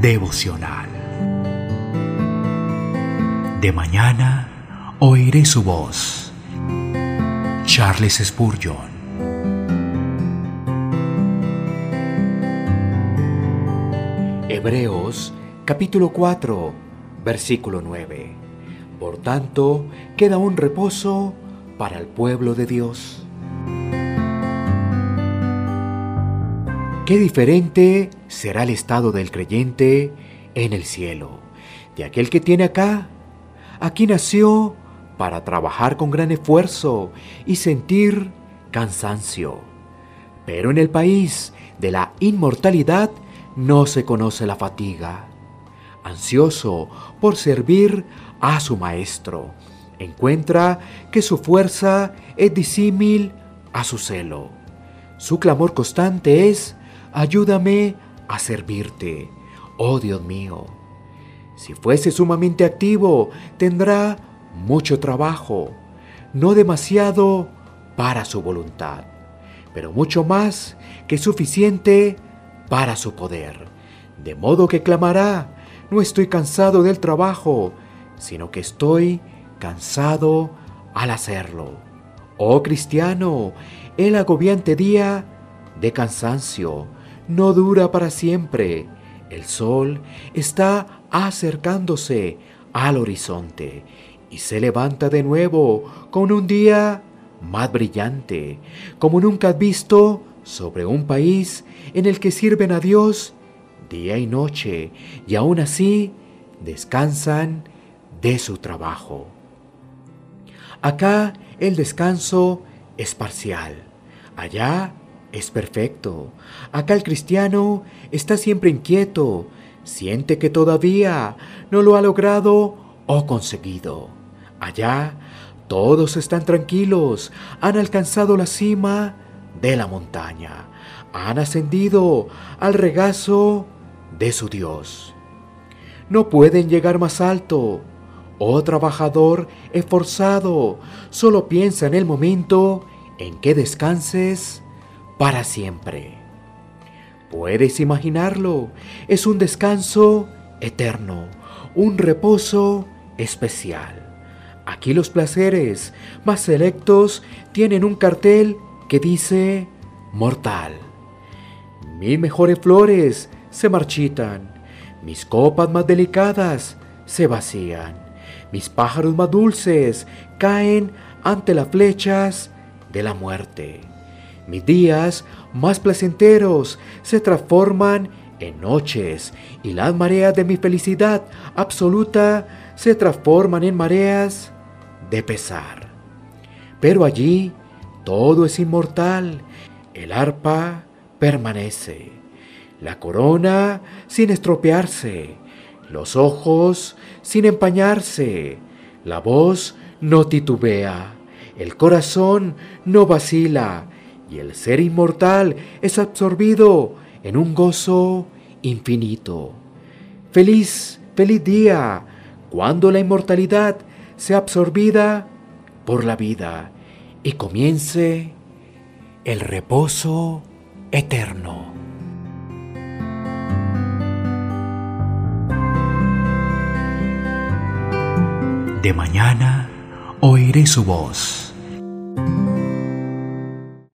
devocional. De mañana oiré su voz. Charles Spurgeon. Hebreos capítulo 4, versículo 9. Por tanto, queda un reposo para el pueblo de Dios. Qué diferente será el estado del creyente en el cielo, de aquel que tiene acá. Aquí nació para trabajar con gran esfuerzo y sentir cansancio. Pero en el país de la inmortalidad no se conoce la fatiga. Ansioso por servir a su maestro, encuentra que su fuerza es disímil a su celo. Su clamor constante es, ayúdame a servirte, oh Dios mío. Si fuese sumamente activo, tendrá mucho trabajo, no demasiado para su voluntad, pero mucho más que suficiente para su poder. De modo que clamará, no estoy cansado del trabajo, sino que estoy cansado al hacerlo. Oh cristiano, el agobiante día de cansancio no dura para siempre. El sol está acercándose al horizonte y se levanta de nuevo con un día más brillante, como nunca has visto sobre un país en el que sirven a Dios día y noche y aún así descansan de su trabajo. Acá el descanso es parcial, allá es perfecto. Acá el cristiano está siempre inquieto, siente que todavía no lo ha logrado o conseguido. Allá todos están tranquilos, han alcanzado la cima de la montaña, han ascendido al regazo de su Dios. No pueden llegar más alto. Oh trabajador esforzado, solo piensa en el momento en que descanses para siempre. Puedes imaginarlo, es un descanso eterno, un reposo especial. Aquí los placeres más selectos tienen un cartel que dice mortal. Mis mejores flores se marchitan, mis copas más delicadas se vacían, mis pájaros más dulces caen ante las flechas de la muerte. Mis días más placenteros se transforman en noches y las mareas de mi felicidad absoluta se transforman en mareas de pesar. Pero allí todo es inmortal, el arpa permanece, la corona sin estropearse, los ojos sin empañarse, la voz no titubea, el corazón no vacila, y el ser inmortal es absorbido en un gozo infinito. Feliz, feliz día, cuando la inmortalidad sea absorbida por la vida y comience el reposo eterno. De mañana oiré su voz